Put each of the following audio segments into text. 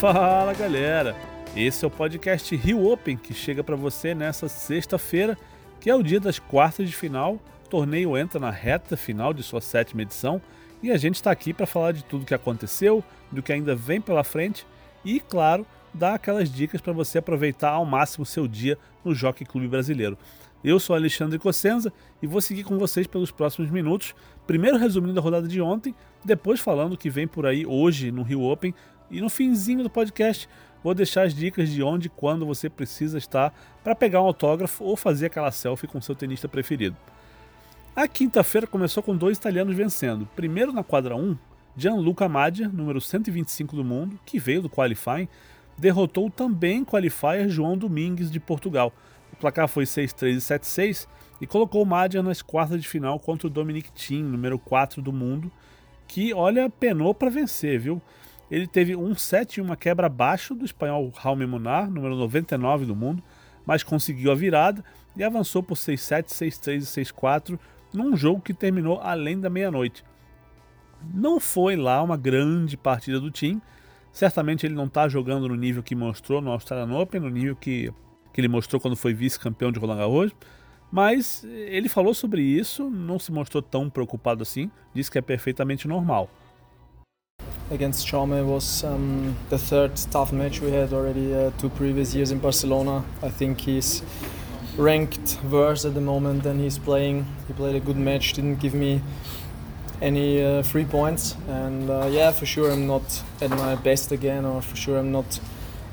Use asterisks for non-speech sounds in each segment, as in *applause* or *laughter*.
Fala galera! Esse é o podcast Rio Open que chega para você nessa sexta-feira, que é o dia das quartas de final. O torneio entra na reta final de sua sétima edição e a gente está aqui para falar de tudo que aconteceu, do que ainda vem pela frente e, claro, dar aquelas dicas para você aproveitar ao máximo seu dia no Jockey Clube Brasileiro. Eu sou Alexandre Cossenza e vou seguir com vocês pelos próximos minutos. Primeiro resumindo a rodada de ontem, depois falando o que vem por aí hoje no Rio Open e no finzinho do podcast vou deixar as dicas de onde e quando você precisa estar para pegar um autógrafo ou fazer aquela selfie com seu tenista preferido. A quinta-feira começou com dois italianos vencendo. Primeiro na quadra 1, Gianluca Madia, número 125 do mundo, que veio do qualifying, derrotou também qualifier João Domingues de Portugal placar foi 6-3 e 7-6 e colocou o Madja nas quartas de final contra o Dominic Thiem, número 4 do mundo, que, olha, penou para vencer, viu? Ele teve um set e uma quebra abaixo do espanhol Raume Munar, número 99 do mundo, mas conseguiu a virada e avançou por 6-7, 6-3 e 6-4 num jogo que terminou além da meia-noite. Não foi lá uma grande partida do time, certamente ele não está jogando no nível que mostrou no Australian Open, no nível que que ele mostrou quando foi vice-campeão de Roland Garros, mas ele falou sobre isso, não se mostrou tão preocupado assim, disse que é perfeitamente normal. Against Chaume was um, the third tough match we had already uh, two previous years in Barcelona. I think he's ranked worse at the moment than he's playing. He played a good match, didn't give me any uh, free points, and uh, yeah, for sure I'm not at my best again, or for sure I'm not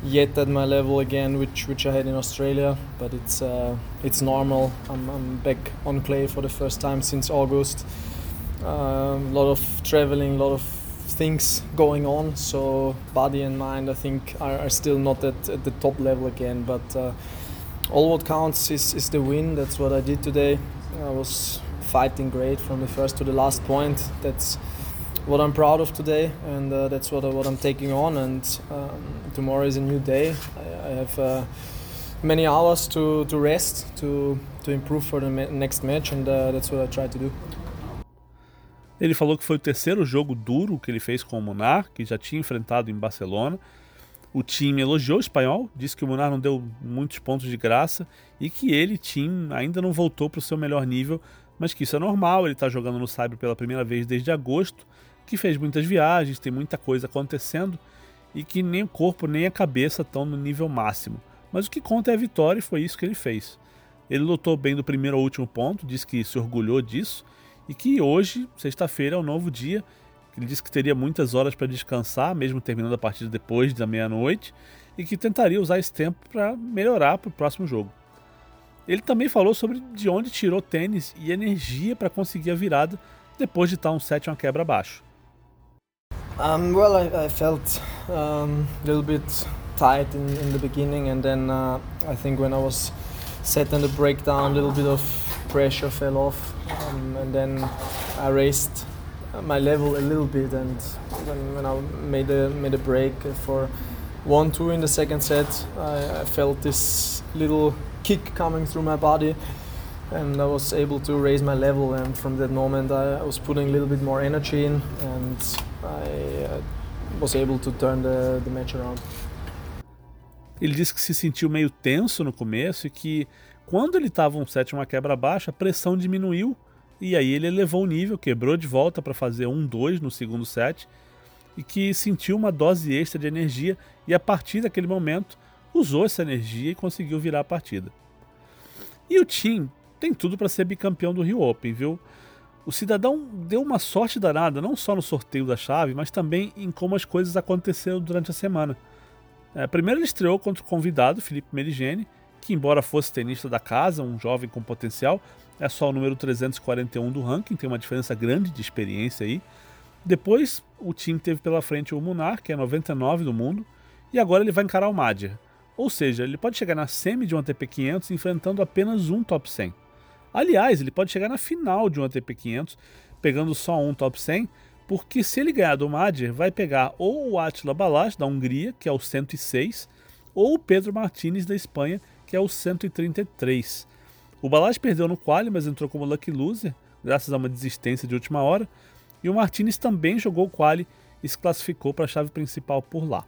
yet at my level again, which which I had in Australia. But it's uh, it's normal. I'm, I'm back on clay for the first time since August. A um, lot of traveling, a lot of things going on. So body and mind, I think, are, are still not at, at the top level again. But uh, all what counts is, is the win. That's what I did today. I was fighting great from the first to the last point. That's what I'm proud of today, and uh, that's what, what I'm taking on. And um, tomorrow is a new day. I, I have uh, many hours to, to rest, to, to improve for the next match, and uh, that's what I try to do. Ele falou que foi o terceiro jogo duro que ele fez com o Munar, que já tinha enfrentado em Barcelona. O time elogiou o espanhol, disse que o Munar não deu muitos pontos de graça e que ele, time, ainda não voltou para o seu melhor nível, mas que isso é normal. Ele está jogando no Saibro pela primeira vez desde agosto que fez muitas viagens, tem muita coisa acontecendo e que nem o corpo nem a cabeça estão no nível máximo. Mas o que conta é a vitória e foi isso que ele fez. Ele lutou bem do primeiro ao último ponto, disse que se orgulhou disso e que hoje, sexta-feira, é um novo dia. Ele disse que teria muitas horas para descansar, mesmo terminando a partida depois da meia-noite, e que tentaria usar esse tempo para melhorar para o próximo jogo. Ele também falou sobre de onde tirou tênis e energia para conseguir a virada depois de estar um set uma quebra abaixo. Um, well, I, I felt um, a little bit tight in, in the beginning, and then uh, I think when I was set on the breakdown, a little bit of pressure fell off, um, and then I raised my level a little bit. And when, when I made a made a break for one two in the second set, I, I felt this little kick coming through my body and I was able to raise my level. And from that moment, I, was putting a little bit more energy in, and I uh, was able to turn the, the match around. Ele disse que se sentiu meio tenso no começo e que quando ele estava um uma quebra baixa, a pressão diminuiu e aí ele elevou o nível, quebrou de volta para fazer um 2 no segundo set e que sentiu uma dose extra de energia e a partir daquele momento usou essa energia e conseguiu virar a partida. E o Tim tem tudo para ser bicampeão do Rio Open, viu? O cidadão deu uma sorte danada, não só no sorteio da chave, mas também em como as coisas aconteceram durante a semana. É, primeiro ele estreou contra o convidado, Felipe Merigene, que embora fosse tenista da casa, um jovem com potencial, é só o número 341 do ranking, tem uma diferença grande de experiência aí. Depois o time teve pela frente o Munar, que é 99 do mundo, e agora ele vai encarar o Madjer. Ou seja, ele pode chegar na semi de um ATP 500 enfrentando apenas um top 100. Aliás, ele pode chegar na final de um ATP 500 pegando só um top 100, porque se ele ganhar do Madjer, vai pegar ou o Attila Balázs da Hungria, que é o 106, ou o Pedro Martinez da Espanha, que é o 133. O Balázs perdeu no quali, mas entrou como lucky loser, graças a uma desistência de última hora, e o Martinez também jogou o quali e se classificou para a chave principal por lá.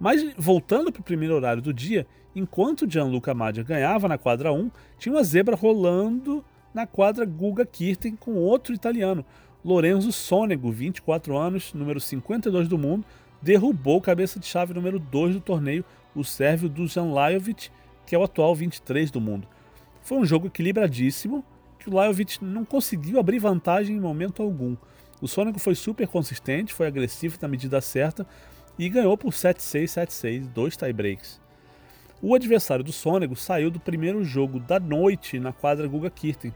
Mas voltando para o primeiro horário do dia, enquanto Gianluca Madia ganhava na quadra 1, tinha uma zebra rolando na quadra Guga Kirten com outro italiano, Lorenzo Sonego, 24 anos, número 52 do mundo, derrubou cabeça de chave número 2 do torneio, o sérvio Dusan Lajovic, que é o atual 23 do mundo. Foi um jogo equilibradíssimo, que o Lajovic não conseguiu abrir vantagem em momento algum. O Sônego foi super consistente, foi agressivo na medida certa e ganhou por 7-6, 7-6, dois tiebreaks. O adversário do Sônego saiu do primeiro jogo da noite na quadra Guga Kirten,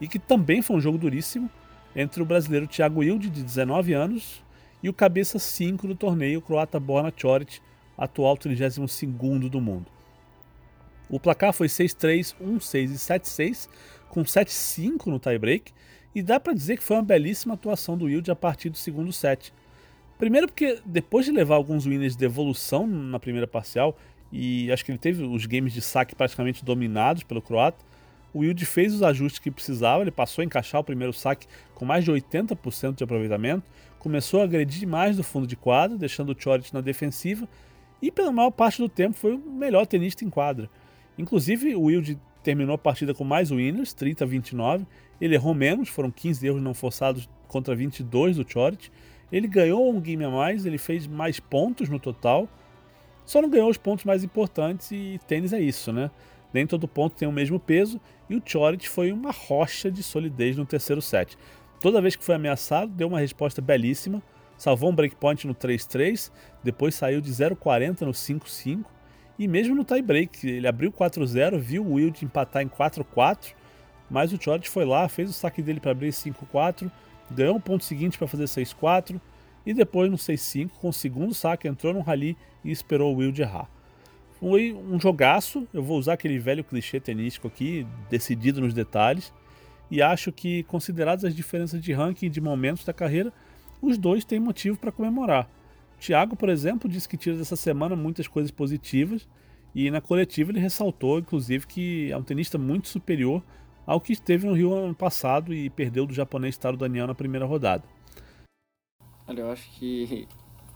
e que também foi um jogo duríssimo, entre o brasileiro Thiago Wilde, de 19 anos, e o cabeça 5 do torneio, o croata Borna Choric, atual 32º do mundo. O placar foi 6-3, 1-6 e 7-6, com 7-5 no tiebreak, e dá para dizer que foi uma belíssima atuação do Wilde a partir do segundo set. Primeiro porque depois de levar alguns winners de evolução na primeira parcial, e acho que ele teve os games de saque praticamente dominados pelo croata, o Wilde fez os ajustes que precisava, ele passou a encaixar o primeiro saque com mais de 80% de aproveitamento, começou a agredir mais do fundo de quadra, deixando o Choric na defensiva, e pela maior parte do tempo foi o melhor tenista em quadra. Inclusive, o Wilde terminou a partida com mais winners, 30 a 29. Ele errou menos, foram 15 erros não forçados contra 22 do Choric. Ele ganhou um game a mais, ele fez mais pontos no total. Só não ganhou os pontos mais importantes e tênis é isso, né? Nem todo ponto tem o mesmo peso e o Choric foi uma rocha de solidez no terceiro set. Toda vez que foi ameaçado, deu uma resposta belíssima, salvou um breakpoint no 3-3, depois saiu de 0,40 no 5-5 e mesmo no tie-break, ele abriu 4-0, viu o Wild empatar em 4-4, mas o Choric foi lá, fez o saque dele para abrir 5-4, ganhou o ponto seguinte para fazer 6-4 e depois no 6-5, com o segundo saque, entrou no rally e esperou o Wild errar. Foi um jogaço, eu vou usar aquele velho clichê tenístico aqui, decidido nos detalhes, e acho que, consideradas as diferenças de ranking e de momentos da carreira, os dois têm motivo para comemorar. Thiago, por exemplo, disse que tira dessa semana muitas coisas positivas e na coletiva ele ressaltou, inclusive, que é um tenista muito superior ao que esteve no Rio ano passado e perdeu do japonês Taro Daniel na primeira rodada. Olha, eu acho que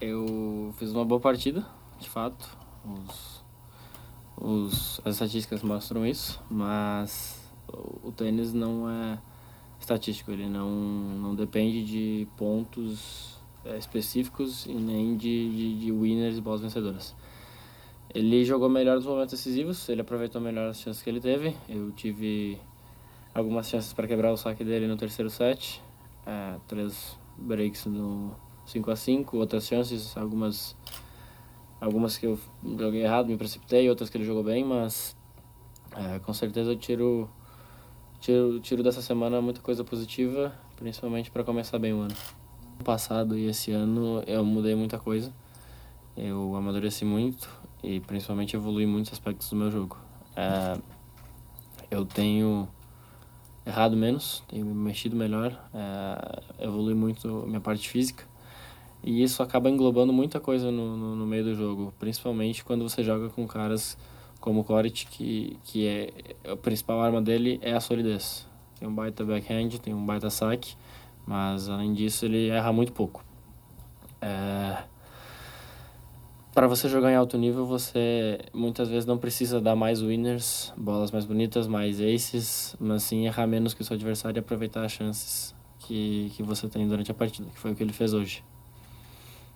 eu fiz uma boa partida, de fato. Os, os, as estatísticas mostram isso, mas o tênis não é estatístico, ele não, não depende de pontos é, específicos e nem de, de, de winners e bolas vencedoras. Ele jogou melhor nos momentos decisivos, ele aproveitou melhor as chances que ele teve. Eu tive algumas chances para quebrar o saque dele no terceiro set, é, três breaks no 5 a 5 outras chances, algumas algumas que eu joguei errado, me precipitei, outras que ele jogou bem, mas é, com certeza eu tiro, tiro, tiro dessa semana muita coisa positiva, principalmente para começar bem o ano passado e esse ano eu mudei muita coisa. Eu amadureci muito e principalmente evolui muitos aspectos do meu jogo. É, eu tenho errado menos, tenho mexido melhor, é, evolui muito minha parte física. E isso acaba englobando muita coisa no, no, no, meio do jogo, principalmente quando você joga com caras como o Korit, que, que é a principal arma dele é a solidez. Tem um baita backhand, tem um baita saque, mas além disso, ele erra muito pouco. É... Para você jogar em alto nível, você muitas vezes não precisa dar mais winners, bolas mais bonitas, mais aces, mas sim errar menos que o seu adversário e aproveitar as chances que, que você tem durante a partida, que foi o que ele fez hoje.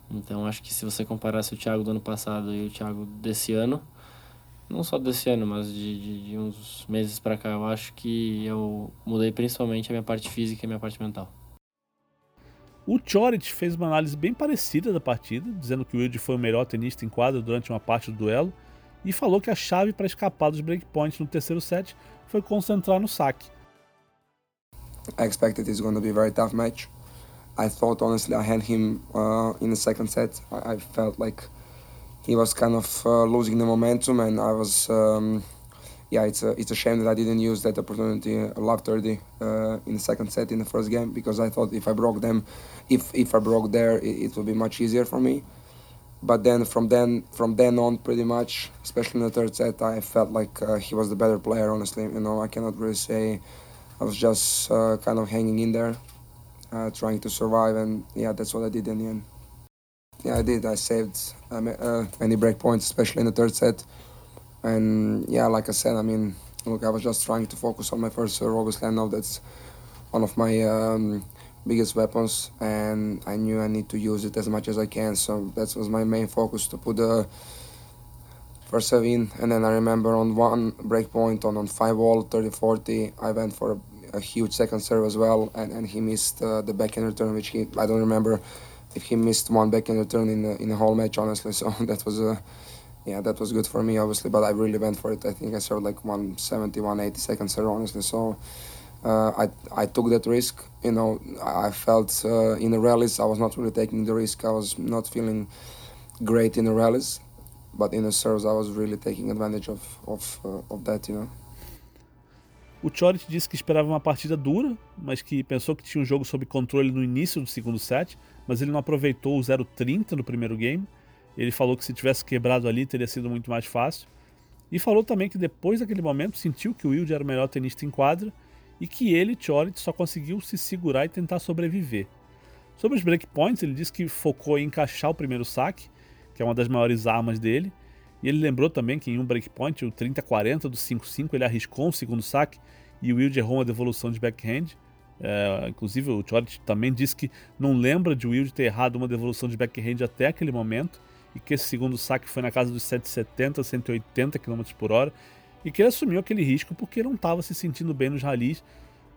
Então acho que se você comparasse o Thiago do ano passado e o Thiago desse ano, não só desse ano, mas de, de, de uns meses para cá, eu acho que eu mudei principalmente a minha parte física e a minha parte mental. O Choric fez uma análise bem parecida da partida, dizendo que o Wilde foi o melhor tenista em quadra durante uma parte do duelo e falou que a chave para escapar dos breakpoints no terceiro set foi concentrar no saque. I expected it's going to be a very tough match. I thought honestly I had him uh, in the second set. I, I, felt like he was kind of uh, losing the momentum, and I was um, yeah, it's a it's a shame that I didn't use that opportunity, uh, love 30 uh, in the second set in the first game because I thought if I broke them, if if I broke there, it, it would be much easier for me. But then from then from then on, pretty much, especially in the third set, I felt like uh, he was the better player. Honestly, you know, I cannot really say. I was just uh, kind of hanging in there, uh, trying to survive, and yeah, that's what I did in the end. Yeah, I did. I saved uh, uh, many break points, especially in the third set. And yeah, like I said, I mean, look, I was just trying to focus on my first serve. Obviously, I know that's one of my um, biggest weapons, and I knew I need to use it as much as I can. So that was my main focus to put the first serve in. And then I remember on one break point on, on 5 all 30 40, I went for a, a huge second serve as well, and, and he missed uh, the backhand return, which he, I don't remember he missed one backhand return in the, in the whole match, honestly. *laughs* So that was a. yeah, that was good for me, obviously, but I really went for it. I think I served like 170, 180 seconds serve, honestly. So uh, I, I took that risk. You know, I felt uh, in the rallies I was not really taking the risk. I was not feeling great in the rallies, but in the serves I was really taking advantage of of, uh, of that, you know. O Choric disse que esperava uma partida dura, mas que pensou que tinha um jogo sob controle no início do segundo set, mas ele não aproveitou o 0-30 no primeiro game. Ele falou que se tivesse quebrado ali teria sido muito mais fácil. E falou também que depois daquele momento sentiu que o Wilde era o melhor tenista em quadra e que ele, Choric, só conseguiu se segurar e tentar sobreviver. Sobre os breakpoints, ele disse que focou em encaixar o primeiro saque, que é uma das maiores armas dele, e ele lembrou também que em um breakpoint, o 30-40 do 5-5, ele arriscou um segundo saque e o Wild errou uma devolução de backhand. É, inclusive o Choric também disse que não lembra de Wild ter errado uma devolução de backhand até aquele momento e que esse segundo saque foi na casa dos 170, 180 km por hora e que ele assumiu aquele risco porque não estava se sentindo bem nos ralis,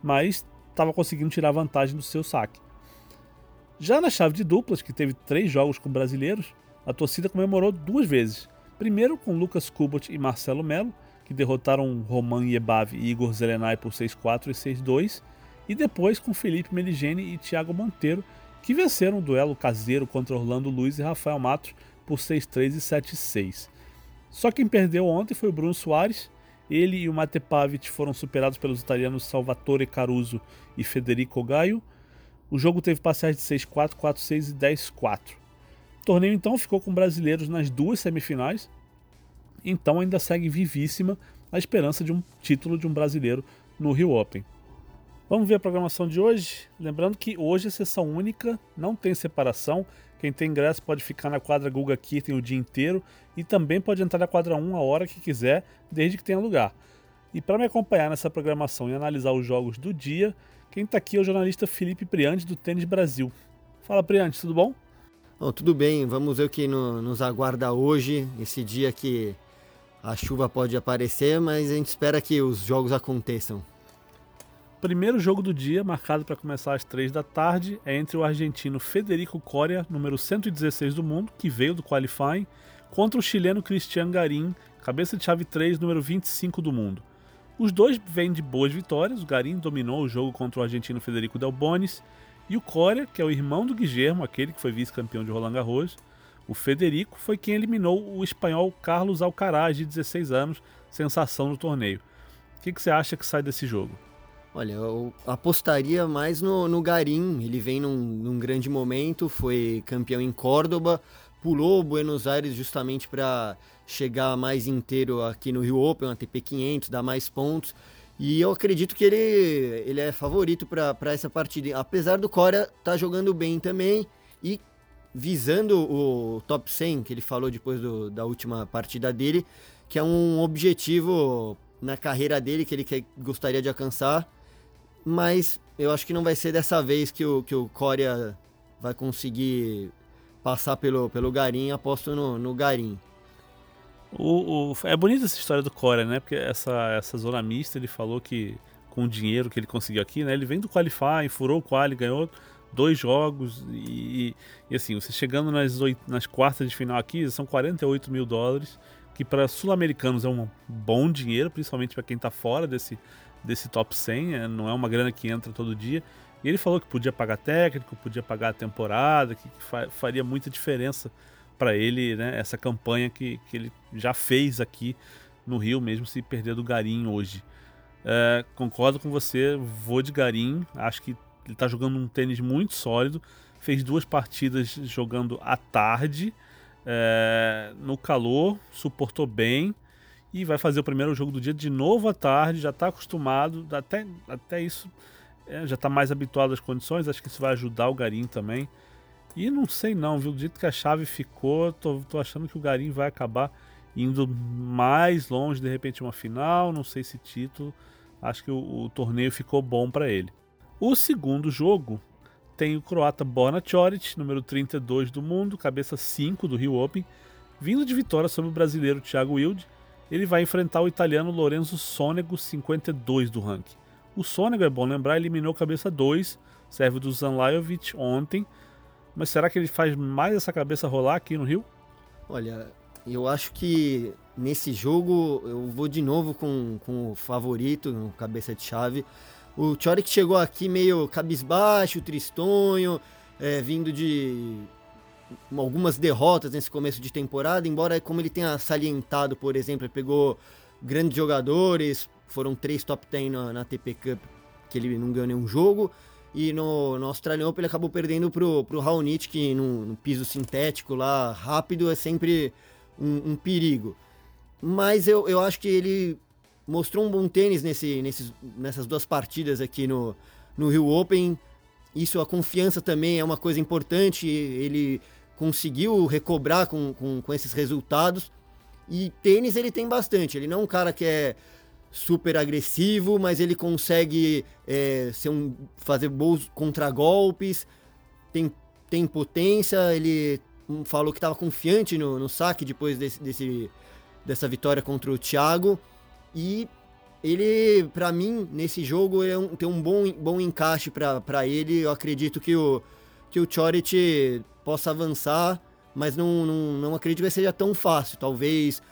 mas estava conseguindo tirar vantagem do seu saque. Já na chave de duplas, que teve três jogos com brasileiros, a torcida comemorou duas vezes. Primeiro com Lucas Kubot e Marcelo Melo, que derrotaram Roman Yebav e Igor Zelenay por 6-4 e 6-2, e depois com Felipe Meligeni e Thiago Monteiro, que venceram o duelo caseiro contra Orlando Luiz e Rafael Matos por 6-3 e 7-6. Só quem perdeu ontem foi o Bruno Soares. Ele e o Mate Pavic foram superados pelos italianos Salvatore Caruso e Federico Gaio. O jogo teve parciais de 6-4, 4-6 e 10-4. O torneio então ficou com brasileiros nas duas semifinais, então ainda segue vivíssima a esperança de um título de um brasileiro no Rio Open. Vamos ver a programação de hoje. Lembrando que hoje é sessão única, não tem separação. Quem tem ingresso pode ficar na quadra Guga Kirten o dia inteiro e também pode entrar na quadra 1 a hora que quiser, desde que tenha lugar. E para me acompanhar nessa programação e analisar os jogos do dia, quem está aqui é o jornalista Felipe Priante do Tênis Brasil. Fala Priante, tudo bom? Oh, tudo bem, vamos ver o que no, nos aguarda hoje, esse dia que a chuva pode aparecer, mas a gente espera que os jogos aconteçam. Primeiro jogo do dia, marcado para começar às 3 da tarde, é entre o argentino Federico Coria, número 116 do mundo, que veio do qualifying, contra o chileno Cristian Garim, cabeça de chave 3, número 25 do mundo. Os dois vêm de boas vitórias, o Garim dominou o jogo contra o argentino Federico Del Bonis, e o Coria, que é o irmão do Guillermo, aquele que foi vice-campeão de Roland Garros, o Federico foi quem eliminou o espanhol Carlos Alcaraz, de 16 anos, sensação no torneio. O que, que você acha que sai desse jogo? Olha, eu apostaria mais no, no Garim. Ele vem num, num grande momento, foi campeão em Córdoba, pulou Buenos Aires justamente para chegar mais inteiro aqui no Rio Open, ATP 500, dar mais pontos. E eu acredito que ele, ele é favorito para essa partida. Apesar do Cora estar tá jogando bem também e visando o top 100 que ele falou depois do, da última partida dele, que é um objetivo na carreira dele que ele quer, gostaria de alcançar, mas eu acho que não vai ser dessa vez que o, que o Corea vai conseguir passar pelo, pelo Garim, aposto no, no Garim. O, o, é bonita essa história do Corea, né? Porque essa, essa zona mista ele falou que com o dinheiro que ele conseguiu aqui, né? Ele vem do Qualify, furou o Quali, ganhou dois jogos e, e assim, você chegando nas, oito, nas quartas de final aqui, são 48 mil dólares, que para sul-americanos é um bom dinheiro, principalmente para quem está fora desse, desse top 100, é, não é uma grana que entra todo dia. E ele falou que podia pagar técnico, podia pagar a temporada, que, que fa faria muita diferença para ele, né, essa campanha que, que ele já fez aqui no Rio, mesmo se perder do Garim hoje. É, concordo com você, vou de Garim, acho que ele está jogando um tênis muito sólido. Fez duas partidas jogando à tarde, é, no calor, suportou bem. E vai fazer o primeiro jogo do dia de novo à tarde. Já está acostumado, até, até isso é, já está mais habituado às condições. Acho que isso vai ajudar o Garim também. E não sei não, viu? Do jeito que a chave ficou, tô, tô achando que o Garim vai acabar indo mais longe, de repente uma final, não sei se título. Acho que o, o torneio ficou bom para ele. O segundo jogo tem o croata Borna Choric, número 32 do mundo, cabeça 5 do Rio Open, vindo de vitória sobre o brasileiro Thiago Wilde. Ele vai enfrentar o italiano Lorenzo Sonego, 52 do ranking. O Sonego, é bom lembrar, eliminou cabeça 2, serve do Zanlajovic ontem, mas será que ele faz mais essa cabeça rolar aqui no Rio? Olha, eu acho que nesse jogo eu vou de novo com, com o favorito, no cabeça de chave. O Choric chegou aqui meio cabisbaixo, tristonho, é, vindo de algumas derrotas nesse começo de temporada, embora como ele tenha salientado, por exemplo, ele pegou grandes jogadores, foram três top 10 na, na TP Cup, que ele não ganhou nenhum jogo, e no, no Australian Open ele acabou perdendo pro, pro Raonic, que no, no, piso sintético lá, rápido, é sempre um, um, perigo. Mas eu, eu acho que ele mostrou um bom tênis nesse, nesses, nessas duas partidas aqui no, no Rio Open. Isso, a confiança também é uma coisa importante. Ele conseguiu recobrar com, com, com esses resultados. E tênis ele tem bastante. Ele não é um cara que é super agressivo, mas ele consegue é, ser um, fazer bons contragolpes, tem, tem potência, ele falou que estava confiante no, no saque depois desse, desse, dessa vitória contra o Thiago. E ele, para mim, nesse jogo, é um, tem um bom, bom encaixe para ele. Eu acredito que o, que o Chorit possa avançar, mas não, não, não acredito que seja tão fácil. Talvez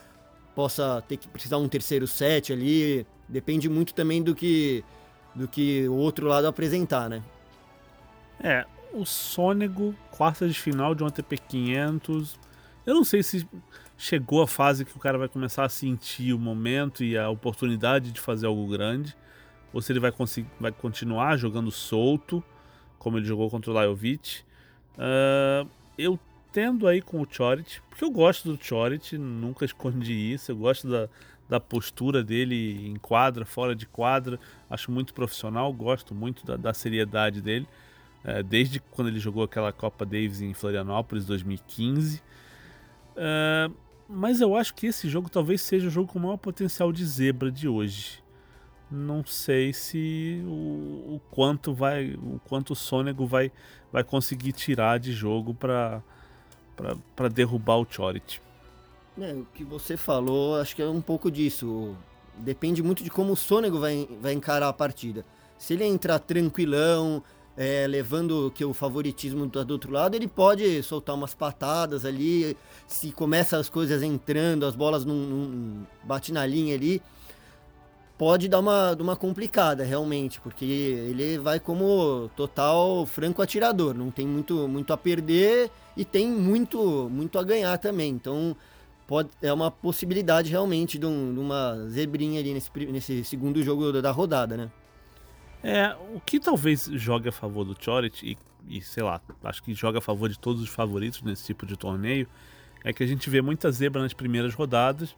possa ter que precisar um terceiro set ali. Depende muito também do que do que o outro lado apresentar, né? É, o Sônego, quarta de final de um ATP 500. Eu não sei se chegou a fase que o cara vai começar a sentir o momento e a oportunidade de fazer algo grande, ou se ele vai, conseguir, vai continuar jogando solto, como ele jogou contra o Lajovic. Uh, eu tendo aí com o Chorit, porque eu gosto do Chorit, nunca *laughs* escondi isso, eu gosto da, da postura dele em quadra, fora de quadra, acho muito profissional, gosto muito da, da seriedade dele, é, desde quando ele jogou aquela Copa Davis em Florianópolis 2015. É, mas eu acho que esse jogo talvez seja o jogo com o maior potencial de zebra de hoje. Não sei se o, o quanto vai, o quanto o Sônego vai, vai conseguir tirar de jogo para para derrubar o Chorit. É, o que você falou, acho que é um pouco disso. Depende muito de como o Sônego vai, vai encarar a partida. Se ele entrar tranquilão, é, levando que o favoritismo está do outro lado, ele pode soltar umas patadas ali. Se começa as coisas entrando, as bolas não, não bate na linha ali, pode dar uma, uma complicada realmente, porque ele vai como total franco atirador, não tem muito, muito a perder e tem muito, muito a ganhar também. Então pode, é uma possibilidade realmente de, um, de uma zebrinha ali nesse, nesse segundo jogo da rodada, né? É, o que talvez jogue a favor do Chorit e, e, sei lá, acho que joga a favor de todos os favoritos nesse tipo de torneio, é que a gente vê muita zebra nas primeiras rodadas,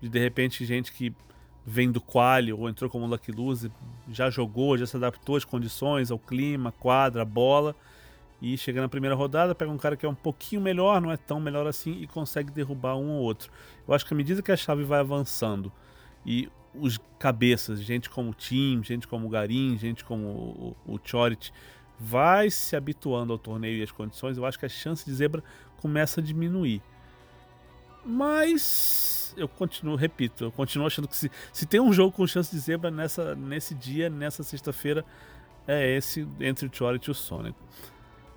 de de repente gente que vem do quali ou entrou como Lucky Loser, já jogou, já se adaptou às condições, ao clima, quadra, bola, e chega na primeira rodada, pega um cara que é um pouquinho melhor, não é tão melhor assim, e consegue derrubar um ou outro. Eu acho que à medida que a chave vai avançando e os cabeças, gente como o Tim, gente como o Garim, gente como o, o Chorit, vai se habituando ao torneio e às condições, eu acho que a chance de zebra começa a diminuir. Mas eu continuo, repito, eu continuo achando que se, se tem um jogo com chance de zebra nessa, nesse dia, nessa sexta-feira, é esse entre o Chorit e o Sonic.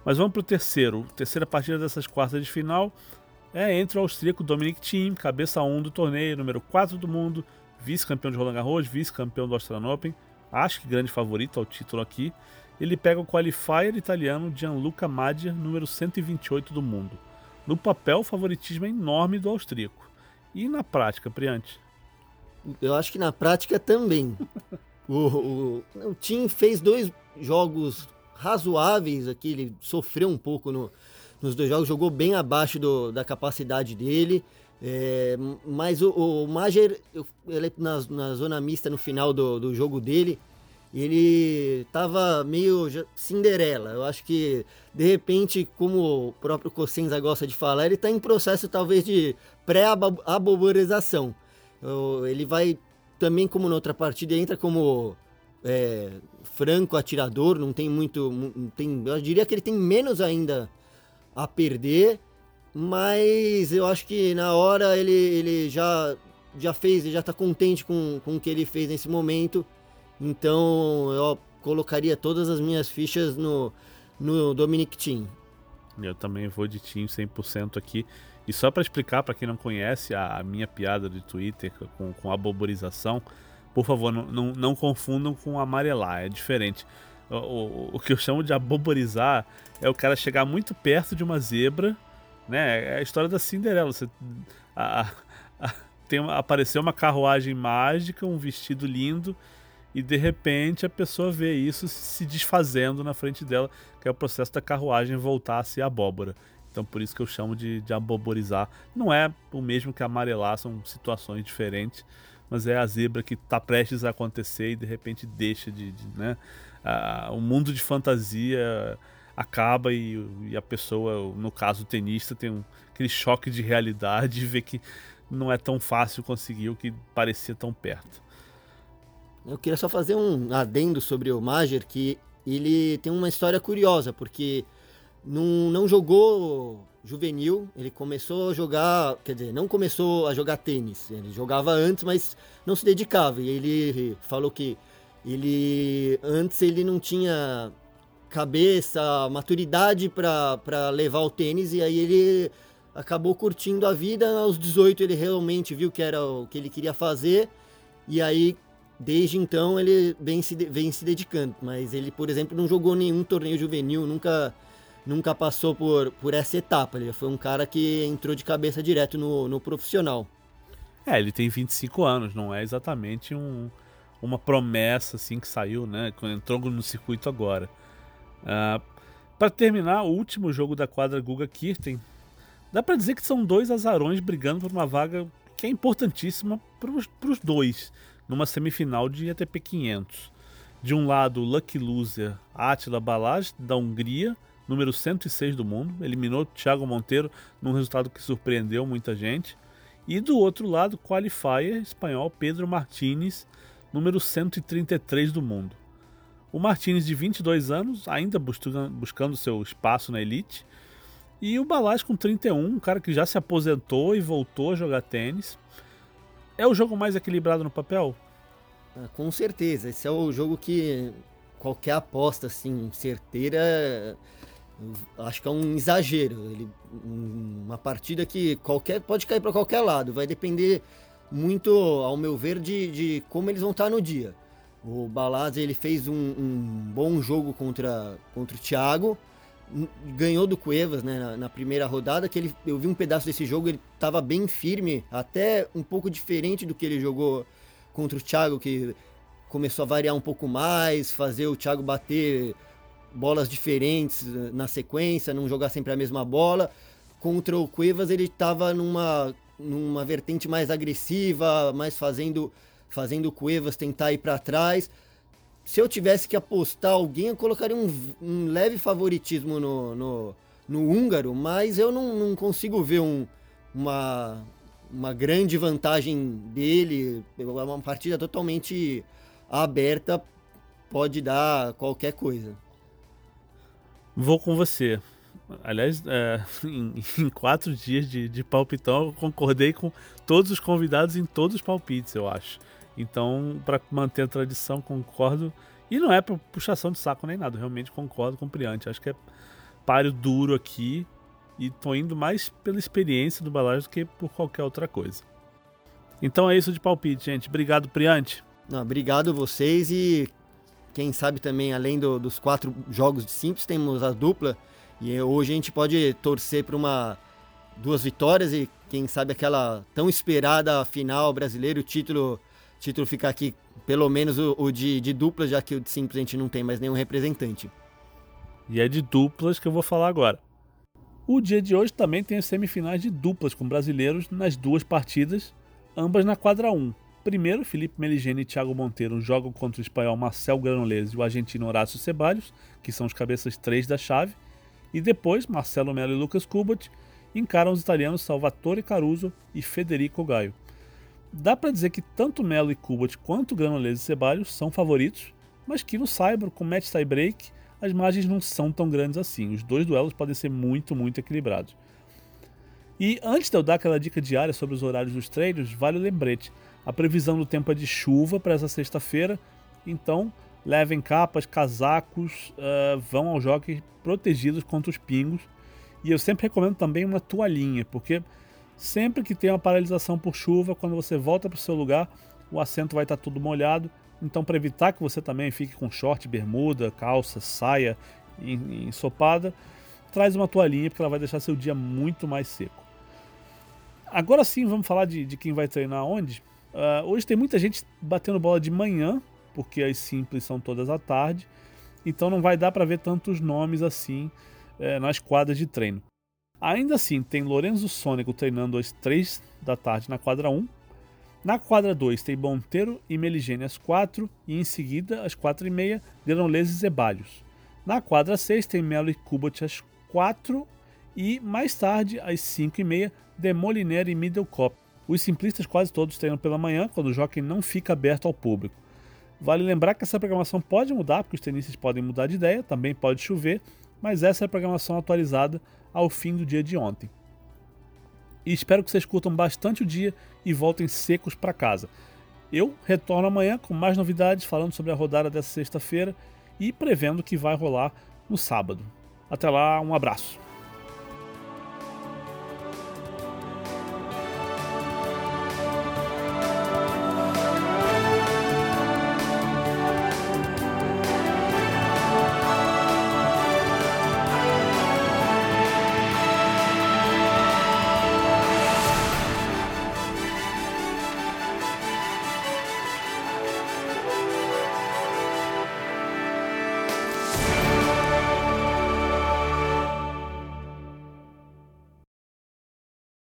Mas vamos para o terceiro. Terceira partida dessas quartas de final é entre o austríaco Dominic Thiem, cabeça 1 do torneio, número 4 do mundo, vice-campeão de Roland Garros, vice-campeão do Australian Open, acho que grande favorito ao título aqui. Ele pega o qualifier italiano Gianluca Madia, número 128 do mundo. No papel, o favoritismo é enorme do austríaco. E na prática, Priante? Eu acho que na prática também. o, o, o Tim fez dois jogos razoáveis aqui, ele sofreu um pouco no, nos dois jogos, jogou bem abaixo do, da capacidade dele. É, mas o, o Mager, ele, na, na zona mista no final do, do jogo dele, ele tava meio Cinderela. Eu acho que, de repente, como o próprio Cossenza gosta de falar, ele está em processo talvez de pré-aboborização. Ele vai também, como na outra partida, entra como é, franco atirador, não tem muito. Não tem, eu diria que ele tem menos ainda a perder, mas eu acho que na hora ele, ele já, já fez, ele já está contente com, com o que ele fez nesse momento então eu colocaria todas as minhas fichas no, no Dominic Thiem. Eu também vou de Thiem 100% aqui. E só para explicar para quem não conhece a, a, minha piada de Twitter com, com a boborização, por favor, não, não, não confundam com amarelar, é diferente. O, o, o, que eu chamo de aboborizar é o cara chegar muito perto de uma zebra, né? É a história da Cinderela. Você, a, a, tem apareceu uma carruagem mágica, um vestido lindo, e de repente a pessoa vê isso se desfazendo na frente dela, que é o processo da carruagem voltar a ser abóbora. Então por isso que eu chamo de, de aboborizar. Não é o mesmo que amarelar, são situações diferentes, mas é a zebra que está prestes a acontecer e de repente deixa de. de né? o mundo de fantasia acaba e, e, a pessoa, no caso o tenista, tem um, aquele choque de realidade e vê que não é tão fácil conseguir o que parecia tão perto. Eu queria só fazer um adendo sobre o Major, que ele tem uma história curiosa, porque não, não jogou juvenil, ele começou a jogar, quer dizer, não começou a jogar tênis, ele jogava antes, mas não se dedicava. E ele falou que ele antes ele não tinha cabeça, maturidade para levar o tênis e aí ele acabou curtindo a vida. Aos 18 ele realmente viu que era o que ele queria fazer e aí desde então ele vem se, vem se dedicando. Mas ele, por exemplo, não jogou nenhum torneio juvenil, nunca, nunca passou por, por essa etapa. Ele foi um cara que entrou de cabeça direto no, no profissional. É, ele tem 25 anos, não é exatamente um, uma promessa assim que saiu, né? Entrou no circuito agora. Uh, ah, para terminar, o último jogo da quadra Guga Kirten, dá para dizer que são dois azarões brigando por uma vaga que é importantíssima para os dois numa semifinal de ATP 500. De um lado, Lucky Loser Attila Balazs, da Hungria, número 106 do mundo, eliminou Thiago Monteiro num resultado que surpreendeu muita gente. E do outro lado, qualifier espanhol Pedro Martínez, número 133 do mundo. O Martínez, de 22 anos, ainda buscando seu espaço na elite. E o Balazs, com 31, um cara que já se aposentou e voltou a jogar tênis. É o jogo mais equilibrado no papel? Ah, com certeza. Esse é o jogo que qualquer aposta assim certeira acho que é um exagero. Ele, uma partida que qualquer pode cair para qualquer lado. Vai depender muito, ao meu ver, de, de como eles vão estar no dia. O Balaz ele fez um, um, bom jogo contra, contra o Thiago ganhou do Cuevas né, na, na, primeira rodada, que ele, eu vi um pedaço desse jogo, ele estava bem firme, até um pouco diferente do que ele jogou contra o Thiago, que começou a variar um pouco mais, fazer o Thiago bater bolas diferentes na sequência, não jogar sempre a mesma bola. Contra o Cuevas ele estava numa, numa vertente mais agressiva, mais fazendo, fazendo o Cuevas tentar ir para trás se eu tivesse que apostar alguém, eu colocaria um, um leve favoritismo no, no, no, húngaro, mas eu não, não consigo ver um, uma, uma grande vantagem dele. É uma partida totalmente aberta, pode dar qualquer coisa. Vou com você. Aliás, é, em, em, quatro dias de, de palpitão, eu concordei com todos os convidados em todos os palpites, eu acho. Então, para manter a tradição, concordo. E não é por puxação de saco nem nada, realmente concordo com o Priante. Acho que é páreo duro aqui e tô indo mais pela experiência do Balage do que por qualquer outra coisa. Então é isso de palpite, gente. Obrigado, Priante. Não, obrigado vocês e quem sabe também, além do, dos quatro jogos de simples, temos a dupla. E hoje a gente pode torcer para uma duas vitórias e quem sabe aquela tão esperada final brasileira, o título título ficar aqui, pelo menos o, o de, de duplas, já que o de simples a gente não tem mais nenhum representante. E é de duplas que eu vou falar agora. O dia de hoje também tem as semifinais de duplas com brasileiros nas duas partidas, ambas na quadra 1. Primeiro, Felipe Meligeni e Thiago Monteiro jogam contra o espanhol Marcel Granollers e o argentino Horácio Ceballos, que são os cabeças 3 da chave. E depois, Marcelo Melo e Lucas Kubot encaram os italianos Salvatore Caruso e Federico Gaio. Dá para dizer que tanto Melo e Kubot quanto Granollers e Ceballos são favoritos, mas que no Cyber, com match tie-break, as margens não são tão grandes assim. Os dois duelos podem ser muito, muito equilibrados. E antes de eu dar aquela dica diária sobre os horários dos treinos, vale o lembrete. A previsão do tempo é de chuva para essa sexta-feira, então levem capas, casacos, uh, vão ao jockey protegidos contra os pingos. E eu sempre recomendo também uma toalhinha, porque sempre que tem uma paralisação por chuva, quando você volta para o seu lugar, o assento vai estar tá tudo molhado. Então, para evitar que você também fique com short, bermuda, calça, saia ensopada, traz uma toalhinha, porque ela vai deixar seu dia muito mais seco. Agora sim, vamos falar de, de quem vai treinar onde. Uh, hoje tem muita gente batendo bola de manhã, porque as simples são todas à tarde, então não vai dar para ver tantos nomes assim uh, nas quadras de treino. Ainda assim, tem Lorenzo Sônico treinando às 3 da tarde na quadra 1. Na quadra 2 tem Monteiro e Meligene às 4 e em seguida às 4 e meia Granollers e Zebalhos. Na quadra 6 tem Melo e Kubat às 4 e mais tarde às 5 e meia Demoliner e Middlecop. Os simplistas quase todos treinam pela manhã, quando o jockey não fica aberto ao público. Vale lembrar que essa programação pode mudar, porque os tenistas podem mudar de ideia, também pode chover, mas essa é a programação atualizada ao fim do dia de ontem. E espero que vocês curtam bastante o dia e voltem secos para casa. Eu retorno amanhã com mais novidades falando sobre a rodada dessa sexta-feira e prevendo que vai rolar no sábado. Até lá, um abraço.